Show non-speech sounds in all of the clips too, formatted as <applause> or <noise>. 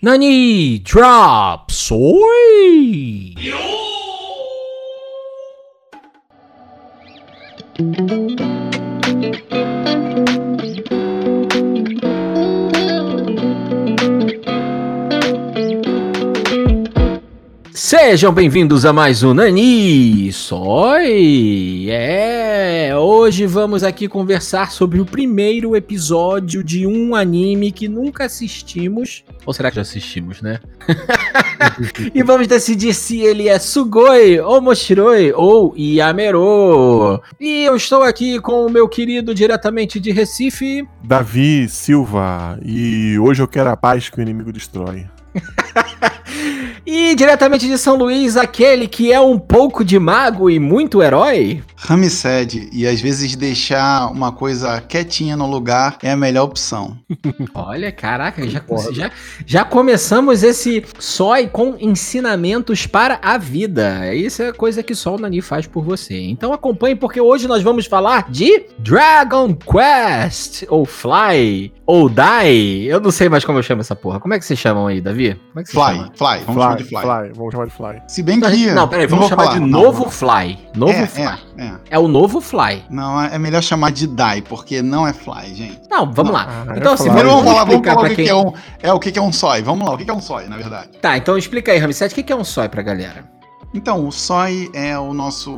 Nani drop soy. Sejam bem-vindos a mais um Nani Soy! É, hoje vamos aqui conversar sobre o primeiro episódio de um anime que nunca assistimos. Ou será que já assistimos, né? <laughs> e vamos decidir se ele é Sugoi, ou Moshiroi, ou Yamero. E eu estou aqui com o meu querido diretamente de Recife, Davi Silva. E hoje eu quero a paz que o inimigo destrói. <laughs> E diretamente de São Luís, aquele que é um pouco de mago e muito herói. Ramsed, e às vezes deixar uma coisa quietinha no lugar é a melhor opção. <laughs> Olha, caraca, já, já, já começamos esse sói com ensinamentos para a vida. Isso é coisa que só o Nani faz por você. Então acompanhe, porque hoje nós vamos falar de Dragon Quest, ou Fly, ou Die. Eu não sei mais como eu chamo essa porra. Como é que vocês chamam aí, Davi? Como é que Fly, chama? fly, vamos chamar de Fly. Vamos chamar de Fly. Se bem que. Não, peraí, vamos chamar falar, de novo não. Fly. Novo é, Fly. É, é. É. o novo Fly. Não, é melhor chamar de Die, porque não é Fly, gente. Não, vamos Não. lá. Ah, então, assim, Fly. vamos falar, vamos falar o pra que, quem... que é um. É o que, é um sói. Vamos lá, o que, é um sói, na verdade. Tá, então explica aí, Ramsete, o que que é um sói pra galera? Então, o sói é o nosso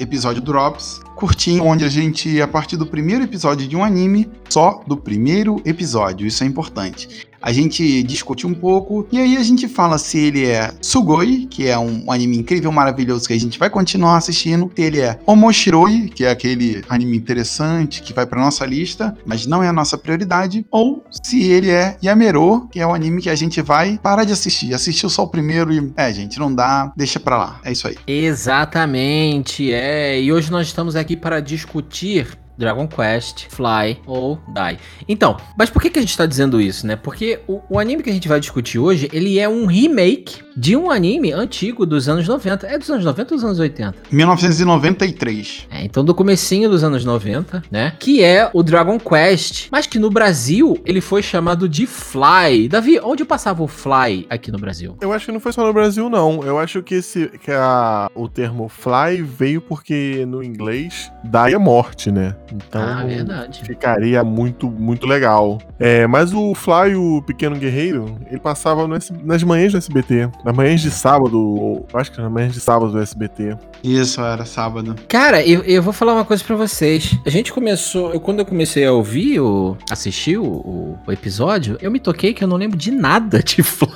episódio Drops, curtinho, onde a gente, a partir do primeiro episódio de um anime, só do primeiro episódio, isso é importante. A gente discute um pouco e aí a gente fala se ele é Sugoi, que é um anime incrível, maravilhoso que a gente vai continuar assistindo, se ele é Omoshiroi, que é aquele anime interessante que vai pra nossa lista, mas não é a nossa prioridade, ou se ele é Yamero, que é o anime que a gente vai parar de assistir. Assistiu só o primeiro e, é, gente, não dá, deixa pra lá. É isso aí. Exatamente, é. E hoje nós estamos aqui para discutir Dragon Quest, Fly ou Die. Então, mas por que, que a gente está dizendo isso, né? Porque o, o anime que a gente vai discutir hoje, ele é um remake de um anime antigo dos anos 90. É dos anos 90 ou dos anos 80? 1993. É, então do comecinho dos anos 90, né? Que é o Dragon Quest, mas que no Brasil ele foi chamado de Fly. Davi, onde passava o Fly aqui no Brasil? Eu acho que não foi só no Brasil, não. Eu acho que, esse, que a, o termo fly veio porque no inglês die é morte, né? Então ah, verdade. ficaria muito, muito legal. É, mas o Fly, o Pequeno Guerreiro, ele passava no S- nas manhãs do SBT. Nas manhãs de sábado, acho que nas manhãs de sábado do SBT. Isso, era sábado. Cara, eu, eu vou falar uma coisa pra vocês. A gente começou. Eu, quando eu comecei a ouvir, o, assistir o, o- o episódio, eu me toquei que eu não lembro de nada de <laughs> Fly.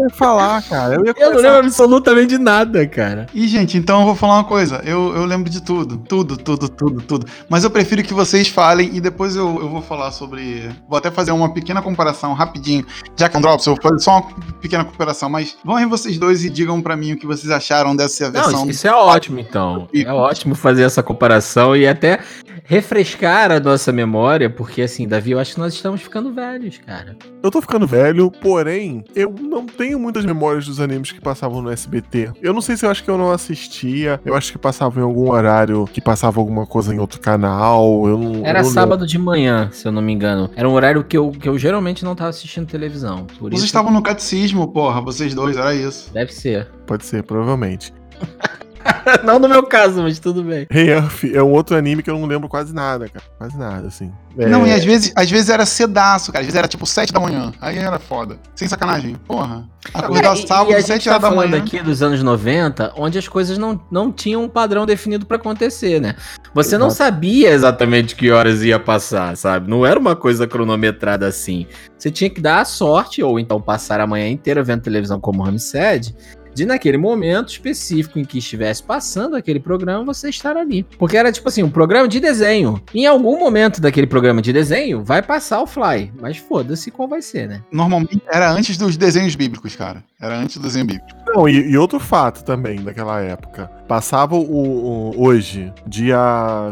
Eu ia falar, cara. Eu ia Eu não lembro absolutamente de nada, cara. E, gente, então eu vou falar uma coisa. Eu, eu lembro de tudo. Tudo, tudo, tudo, tudo. Mas eu prefiro que vocês falem e depois eu, eu vou falar sobre. Vou até fazer uma pequena comparação rapidinho. Já que é um Drops, eu vou fazer só uma pequena comparação. Mas vão aí vocês dois e digam pra mim o que vocês acharam dessa Não, versão. isso, isso é ótimo, então. É ótimo fazer essa comparação e até refrescar a nossa memória, porque assim, Davi, eu acho que nós estamos ficando velhos, cara. Eu tô ficando velho, porém, eu não tenho muitas memórias dos animes que passavam no SBT. Eu não sei se eu acho que eu não assistia, eu acho que passava em algum horário que passava alguma coisa em outro canal. Eu não, Era eu não sábado de manhã, se eu não me engano. Era um horário que eu, que eu geralmente não tava assistindo televisão. Por Vocês isso, estavam no catecismo, porra, vocês dois, era isso. deve ser. lembro. Pode ser, provavelmente. <laughs> <laughs> não no meu caso, mas tudo bem. Hey Earth é um outro anime que eu não lembro quase nada, cara. Quase nada, assim. É, Não, e às vezes, às vezes era cedaço, cara. Às vezes era tipo 7 da manhã. Aí era foda. Sem sacanagem. Porra. Acordar É, sábado, e a 7 gente horas tá da falando manhã. aqui dos anos 90, onde as coisas não, não tinham um padrão definido pra acontecer, né? Você não Exato. sabia exatamente que horas ia passar, sabe? Não era uma coisa cronometrada assim. Você tinha que dar a sorte, ou então passar a manhã inteira vendo televisão como Ramsed, de naquele momento específico em que estivesse passando aquele programa, você estar ali. Porque era tipo assim, um programa de desenho. Em algum momento daquele programa de desenho, vai passar o Fly. Mas foda-se qual vai ser, né? Normalmente era antes dos desenhos bíblicos, cara. Era antes do desenho bíblico. Não, e, e outro fato também daquela época. Passava o, o- hoje, dia,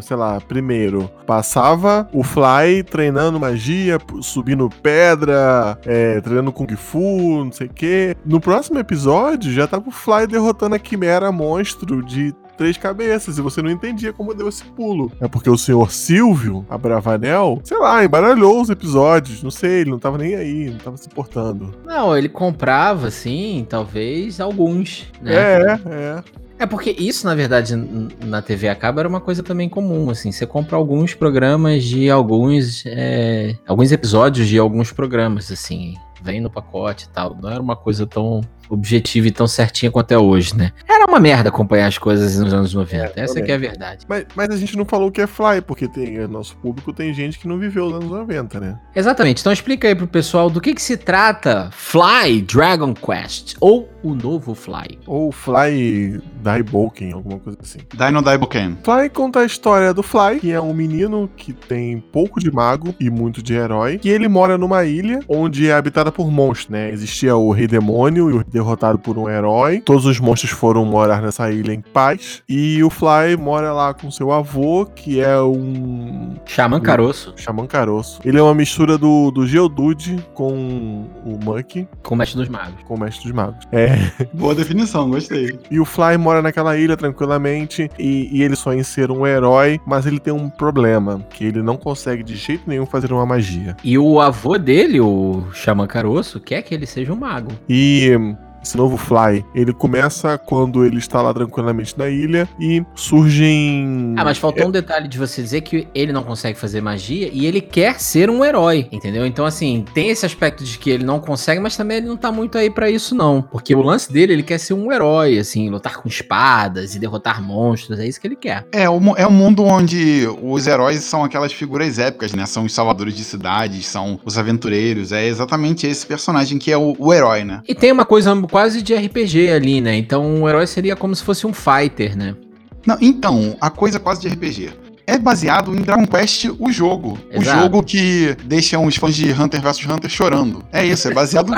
sei lá, primeiro, passava o Fly treinando magia, subindo pedra, é, treinando Kung Fu, não sei o quê. No próximo episódio já tava o Fly derrotando a Quimera monstro de três cabeças e você não entendia como deu esse pulo. É porque o senhor Silvio Abravanel, sei lá, embaralhou os episódios, não sei, ele não tava nem aí, não tava se portando. Não, ele comprava, assim, talvez alguns, né? É, é. É porque isso, na verdade, na TV a cabo era uma coisa também comum, assim. Você compra alguns programas de alguns. é, alguns episódios de alguns programas, assim. Vem no pacote e tal. Não era uma coisa tão objetiva e tão certinha quanto é hoje, né? Era uma merda acompanhar as coisas nos anos 90. É, Essa também. que é a verdade. Mas, mas a gente não falou o que é Fly, porque tem, nosso público tem gente que não viveu os anos 90, né? Exatamente. Então explica aí pro pessoal do que, que se trata Fly Dragon Quest. Ou o novo Fly. Ou Fly Daiboken, alguma coisa assim. Dino Daiboken. Fly conta a história do Fly, que é um menino que tem pouco de mago e muito de herói, que ele mora numa ilha onde é habitada por monstros, né? Existia o Rei Demônio, e o derrotado por um herói. Todos os monstros foram morar nessa ilha em paz. E o Fly mora lá com seu avô, que é um Xamã Caroço, xamã caroço. Ele é uma mistura do, do Geodude com o Monkey, com o Mestre dos Magos. com o Mestre dos Magos. É, Boa definição, gostei. E o Fly mora naquela ilha tranquilamente e, e ele sonha em ser um herói, mas ele tem um problema, que ele não consegue de jeito nenhum fazer uma magia. E o avô dele, o Xamã Caroço, quer que ele seja um mago. E esse novo Fly, ele começa quando ele está lá tranquilamente na ilha e surgem... Ah, mas faltou um detalhe de você dizer que ele não consegue fazer magia e ele quer ser um herói, entendeu? Então, assim, tem esse aspecto de que ele não consegue, mas também ele não tá muito aí pra isso, não. Porque o lance dele, ele quer ser um herói, assim, lutar com espadas e derrotar monstros, é isso que ele quer. É, mu- é um mundo onde os heróis são aquelas figuras épicas, né? São os salvadores de cidades, são os aventureiros. É exatamente esse personagem que é o, o herói, né? E tem uma coisa quase de RPG ali, né? Então o herói seria como se fosse um fighter, né? Não, então, a coisa quase de RPG. É baseado em Dragon Quest, o jogo. Exato. O jogo que deixa os fãs de Hunter vs Hunter chorando. É isso, é baseado.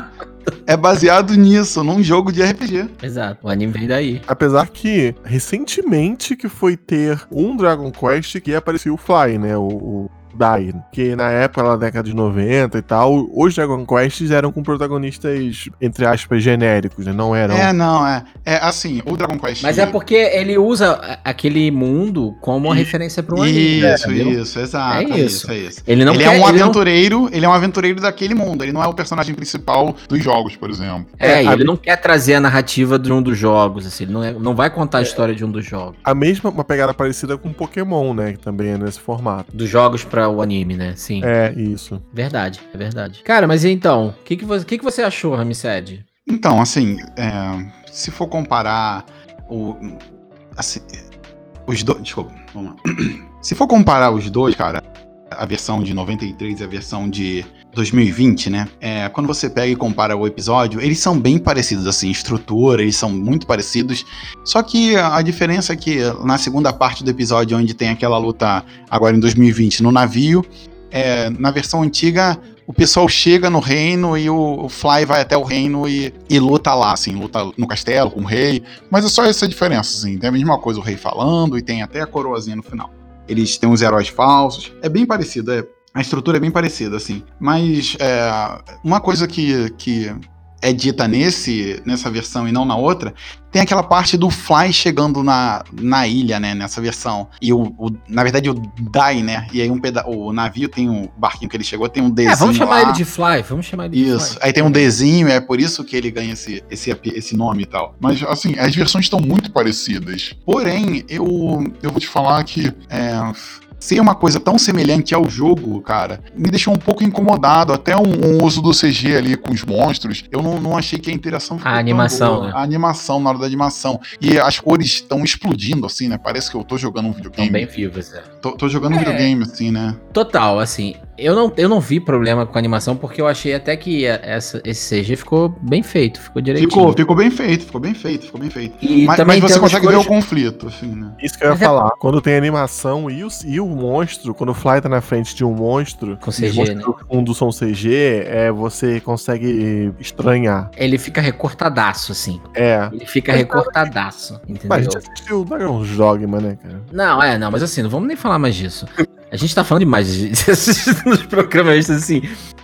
é baseado nisso, num jogo de RPG. Exato. O anime vem daí. Apesar que, recentemente que foi ter um Dragon Quest que apareceu o Fly, né? O, o Dai. Que na época, na década de 90 e tal, os Dragon Quests eram com protagonistas, entre aspas, genéricos, né? Não eram... É, não, é. É assim, o Dragon Quest. Mas é porque ele usa aquele mundo como uma E- referência para um anime. Isso, entendeu? isso, exato. É É isso. isso, é isso. Ele não ele quer, é um ele não- aventureiro, ele é um aventureiro daquele mundo. Ele não é o personagem principal dos jogos, por exemplo. É, É, a- ele não quer trazer a narrativa de um dos jogos, assim, ele não, é- não vai contar a história de um dos jogos. A mesma, uma pegada parecida com Pokémon, né? Que também é nesse formato. Dos jogos para o anime, né? Sim. É, isso. Verdade, é verdade. Cara, mas então, o que, que, você, que, que você achou, Ramsed? Então, assim, é, se for comparar o. Assim, os dois. Desculpa, vamos lá. <clears throat> Se for comparar os dois, cara, a versão de 93 e a versão de 2020, né? É, quando você pega e compara o episódio, eles são bem parecidos, assim, estrutura, eles são muito parecidos. Só que a diferença é que na segunda parte do episódio, onde tem aquela luta agora em 2020 no navio, é, na versão antiga o pessoal chega no reino e o, Fly vai até o reino e, e luta lá, assim, luta no castelo com o rei. Mas é só essa diferença, assim. Tem a mesma coisa o rei falando e tem até a coroazinha no final. Eles têm os heróis falsos. É bem parecido, é. A estrutura é bem parecida, assim. Mas é, uma coisa que, que é dita nesse, nessa versão e não na outra, tem aquela parte do Fly chegando na, na ilha, né? Nessa versão. E o, o- na verdade, o Dai, né? E aí um peda o navio tem um barquinho que ele chegou, tem um desenho. É, vamos chamar lá. ele de Fly, vamos chamar ele de Isso. Aí tem um desenho, é por isso que ele ganha esse, esse, esse nome e tal. Mas, assim, as versões estão muito parecidas. Porém, eu, eu vou te falar que é, ser uma coisa tão semelhante ao jogo, cara, me deixou um pouco incomodado. Até um, um uso do CG ali com os monstros, eu não, não achei que a interação ficou tão animação, né? A animação, na hora da animação. E as cores estão explodindo, assim, né? Parece que eu tô jogando um Estão videogame. bem vivos, é. Tô, tô jogando um É. videogame, assim, né? Total, assim, eu não, eu não vi problema com a animação, porque eu achei até que essa, esse CG ficou bem feito, ficou direitinho. Ficou, ficou bem feito, ficou bem feito, ficou bem feito. E Mas, também mas você consegue ver o coisas- conflito, assim, né? Isso que eu ia é- falar. Quando tem animação e o, e o monstro, quando o Fly tá na frente de um monstro, Com e CG, monstros né? do fundo são CG, é, você consegue estranhar. Ele fica recortadaço, assim. É. Ele fica Mas- recortadaço, entendeu? Mas a gente assistiu o Dragon's Dogma, né, cara? Não, é, não, mas assim, não vamos nem falar mais disso. A gente tá falando demais de- nos programas, assim.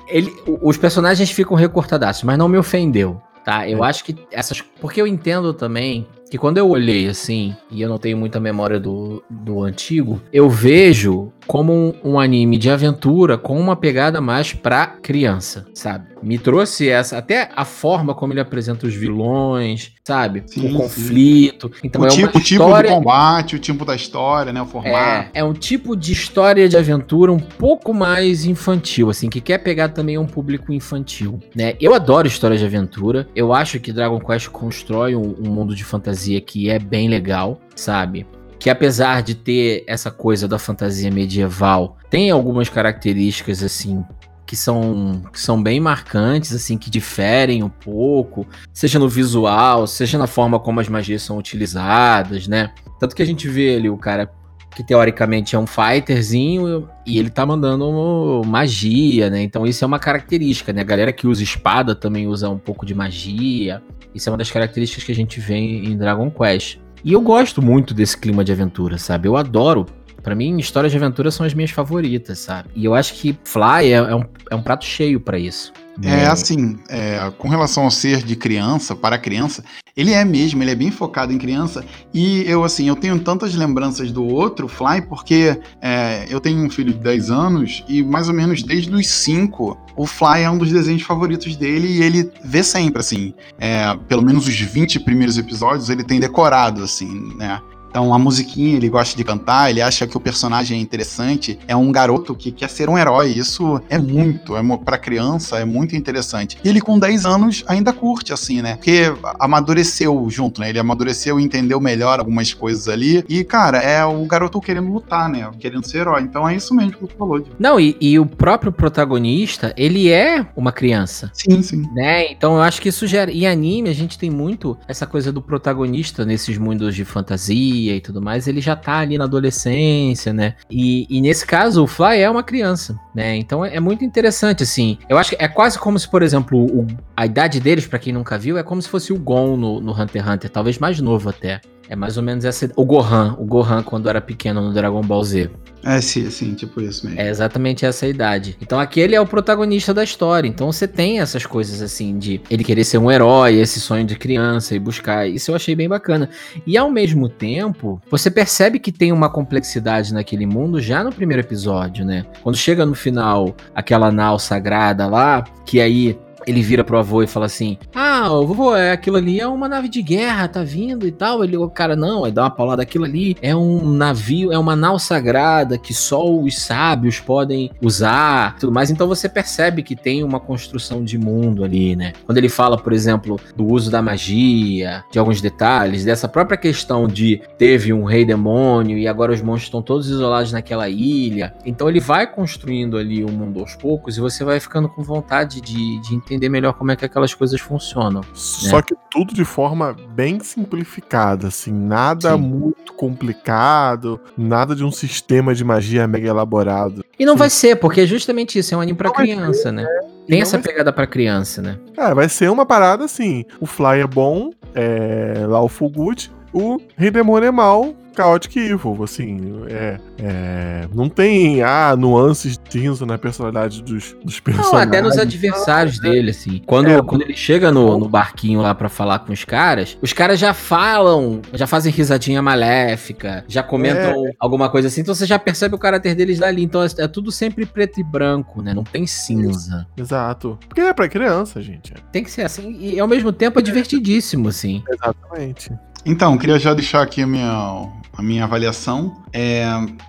Ele, os personagens ficam recortadaços, mas não me ofendeu, tá? Eu acho que essas. Porque eu entendo também que quando eu olhei assim, e eu não tenho muita memória do, do antigo, eu vejo como um, um anime de aventura com uma pegada mais pra criança, sabe? Me trouxe essa, até a forma como ele apresenta os vilões, sabe? Sim, o sim. conflito. Então o, é tipo, o tipo história... do combate, o tipo da história, né? O formato. É, é um tipo de história de aventura um pouco mais infantil, assim, que quer pegar também um público infantil, né? Eu adoro histórias de aventura. Eu acho que Dragon Quest constrói um, um mundo de fantasia que é bem legal, sabe? Que apesar de ter essa coisa da fantasia medieval, tem algumas características assim que são, que são bem marcantes, assim, que diferem um pouco, seja no visual, seja na forma como as magias são utilizadas, né? Tanto que a gente vê ali o cara que teoricamente é um fighterzinho e ele tá mandando magia, né? Então isso é uma característica, né? A galera que usa espada também usa um pouco de magia. Isso é uma das características que a gente vê em Dragon Quest. E eu gosto muito desse clima de aventura, sabe? Eu adoro. Pra mim, histórias de aventura são as minhas favoritas, sabe? E eu acho que Fly é, é um, é um prato cheio pra isso. né? É assim, é, com relação ao ser de criança, para criança, ele é mesmo, ele é bem focado em criança. E eu, assim, eu tenho tantas lembranças do outro, Fly, porque é, eu tenho um filho de 10 anos e mais ou menos desde os 5, o Fly é um dos desenhos favoritos dele e ele vê sempre, assim, é, pelo menos os 20 primeiros episódios ele tem decorado, assim, né? Então a musiquinha ele gosta de cantar, ele acha que o personagem é interessante, é um garoto que quer ser um herói. Isso é muito, é pra criança é muito interessante. E ele com 10 anos ainda curte assim, né? Porque amadureceu junto, né? Ele amadureceu e entendeu melhor algumas coisas ali. E cara, é o garoto querendo lutar, né? Querendo ser herói. Então é isso mesmo que tu falou. Não, e, e o próprio protagonista, ele é uma criança. Sim, sim. Né? Então eu acho que isso gera. Em anime, a gente tem muito essa coisa do protagonista nesses mundos de fantasia e tudo mais. Ele já tá ali na adolescência, né? E, e nesse caso, o Fly é uma criança, né? Então é, é muito interessante, assim. Eu acho que é quase como se, por exemplo, o- a idade deles, pra quem nunca viu, é como se fosse o Gon no, no Hunter x Hunter, talvez mais novo até. É mais ou menos essa. O Gohan, o Gohan quando era pequeno no Dragon Ball Z. É sim, sim, tipo isso mesmo. É exatamente essa idade. Então aqui ele é o protagonista da história. Então você tem essas coisas assim de ele querer ser um herói, esse sonho de criança e buscar. Isso eu achei bem bacana. E ao mesmo tempo, você percebe que tem uma complexidade naquele mundo já no primeiro episódio, né? Quando chega no final aquela nau sagrada lá, que aí ele vira pro avô e fala assim: Ah, vovô, é, aquilo ali é uma nave de guerra, tá vindo e tal. Ele, o cara, não, aí dá uma paulada, aquilo ali é um navio, é uma nau sagrada que só os sábios podem usar tudo mais. Então você percebe que tem uma construção de mundo ali, né? Quando ele fala, por exemplo, do uso da magia, de alguns detalhes, dessa própria questão de teve um rei demônio e agora os monstros estão todos isolados naquela ilha. Então ele vai construindo ali o mundo aos poucos e você vai ficando com vontade de, de entender melhor como é que aquelas coisas funcionam. Só que tudo de forma bem simplificada, assim, nada Sim. muito complicado, nada de um sistema de magia mega elaborado. E não Sim. vai ser, porque é justamente isso, é um anime vai criança, né? E Tem não essa pegada pra criança, né? Cara, vai ser uma parada assim. O Fly é bom, é lá o Fugut, o Rei Demônio é mal, Chaotic Evil, assim, é, é, não tem, ah, nuances cinza na personalidade dos, dos Não, personagens. até nos adversários dele, assim. Quando, É. quando ele chega no, no barquinho lá pra falar com os caras, os caras já falam, já fazem risadinha maléfica, já comentam alguma coisa assim, então você já percebe o caráter deles dali. Então é, é tudo sempre preto e branco, né? Não tem cinza. Exato. Porque é pra criança, gente. Tem que ser assim, e ao mesmo tempo é divertidíssimo, assim. Exatamente. Então, queria já deixar aqui a minha, a minha avaliação. É,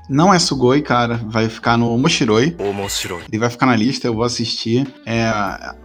não é Sugoi, cara. Vai ficar no Moshiroi. Ele vai ficar na lista, eu vou assistir. É,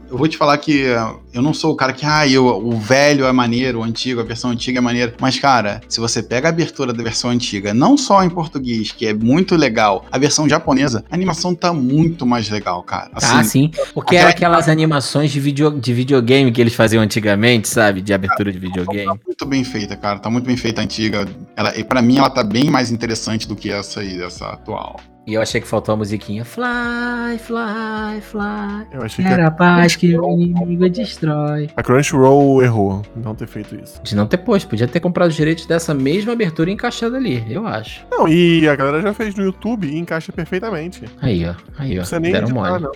eu vou te falar que é, eu não sou o cara que, ah, eu, o velho é maneiro, o antigo, a versão antiga é maneira. Mas, cara, se você pega a abertura da versão antiga, não só em português, que é muito legal, a versão japonesa, a animação tá muito mais legal, cara. ah, sim. Porque era aquela- aquelas animações de, video, de videogame que eles faziam antigamente, sabe? De abertura de videogame. Tá muito bem feita, cara. Tá muito bem feita a antiga. Ela, e pra mim, ela tá bem mais interessante do que essa aí, dessa atual. E eu achei que faltou a musiquinha. Fly, fly, fly. Eu achei que Era a paz que o inimigo destrói. a Crunchyroll errou em não ter feito isso. De não ter posto, podia ter comprado os direitos dessa mesma abertura e encaixado ali, eu acho. Não, e a galera já fez no YouTube e encaixa perfeitamente. Aí, ó. Aí, ó. precisa nem Deram editar, mole. não.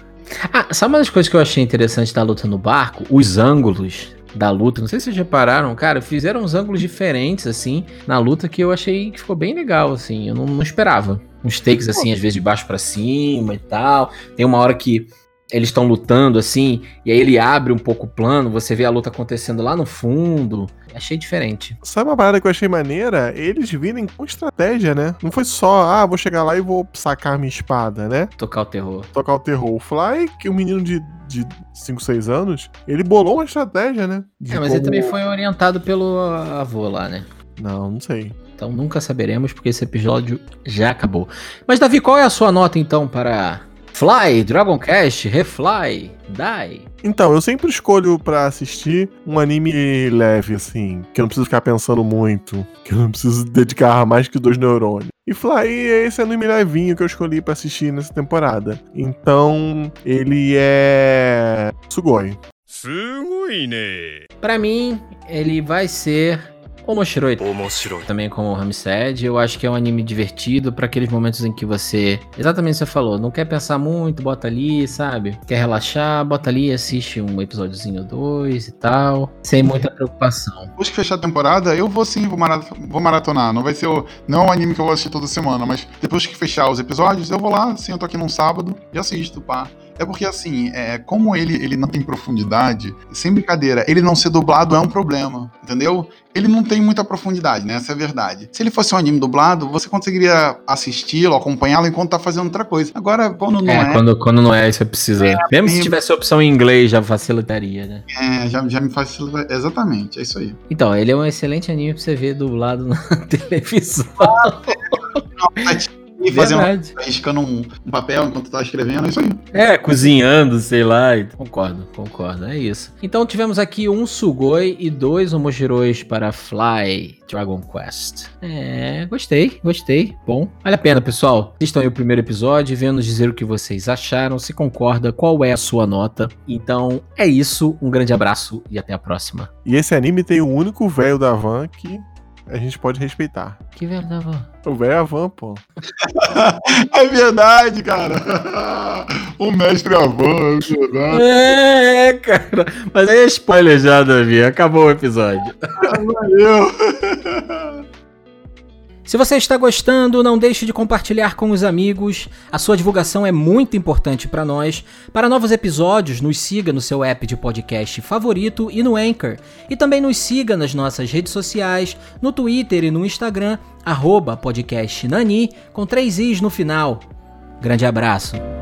Ah, sabe uma das coisas que eu achei interessante da luta no barco? Os ângulos da luta. Não sei se vocês repararam, cara, fizeram uns ângulos diferentes, assim, na luta que eu achei que ficou bem legal, assim. Eu não, não esperava. Uns takes, assim, às vezes de baixo para cima e tal. Tem uma hora que eles estão lutando assim, e aí ele abre um pouco o plano, você vê a luta acontecendo lá no fundo. Achei diferente. Sabe uma parada que eu achei maneira? Eles virem com estratégia, né? Não foi só, ah, vou chegar lá e vou sacar minha espada, né? Tocar o terror. Tocar o terror. O Fly, que é um menino de, de 5, 6 anos, ele bolou uma estratégia, né? É, mas como... ele também foi orientado pelo avô lá, né? Não, não sei. Então nunca saberemos porque esse episódio já acabou. Mas Davi, qual é a sua nota então para Fly, Dragon Quest, Refly, Die. Então, eu sempre escolho para assistir um anime leve, assim, que eu não preciso ficar pensando muito, que eu não preciso dedicar mais que dois neurônios. E Fly é esse anime levinho que eu escolhi para assistir nessa temporada. Então, ele é. Sugoi. Sugoi, né? Pra mim, ele vai ser Omoshiroi. Omoshiroi. Também como o Ramsed. Eu acho que é um anime divertido para aqueles momentos em que você. Exatamente o que você falou. Não quer pensar muito, bota ali, sabe? Quer relaxar, bota ali, assiste um episódiozinho ou dois e tal. Sem muita preocupação. Depois que fechar a temporada, eu vou sim, vou, marat vou maratonar. Não vai ser o. Não é um anime que eu vou assistir toda semana, mas depois que fechar os episódios, eu vou lá, sento aqui num sábado e assisto, pá. É porque, assim, é, como ele, ele não tem profundidade, sem brincadeira, ele não ser dublado é um problema, entendeu? Ele não tem muita profundidade, né? Essa é a verdade. Se ele fosse um anime dublado, você conseguiria assisti-lo, acompanhá-lo enquanto tá fazendo outra coisa. Agora, quando não é. é quando, quando não é, você precisa. É, Mesmo se tivesse a opção em inglês, já facilitaria, né? É, já, já me facilita. Exatamente, é isso aí. Então, ele é um excelente anime pra você ver dublado na <laughs> televisão. Ah, é e fazendo, riscando um, um, papel enquanto tá escrevendo, é isso aí. É, cozinhando, sei lá. Concordo, concordo, é isso. Então tivemos aqui um Sugoi e dois Homogirois para Fly Dragon Quest. É, gostei, gostei. Bom, vale a pena, pessoal. Assistam aí o primeiro episódio e venham nos dizer o que vocês acharam, se concorda, qual é a sua nota. Então é isso, um grande abraço e até a próxima. E esse anime tem o único velho da van que a gente pode respeitar. Que velho da van? O velho Avan, pô. <laughs> é verdade, cara. <laughs> O mestre Avan, é verdade. É, cara. Mas aí é spoiler já, Davi. Acabou o episódio. Valeu. <laughs> Se você está gostando, não deixe de compartilhar com os amigos. A sua divulgação é muito importante para nós. Para novos episódios, nos siga no seu app de podcast favorito e no Anchor. E também nos siga nas nossas redes sociais, no Twitter e no Instagram, podcastnani, com três i's no final. Grande abraço.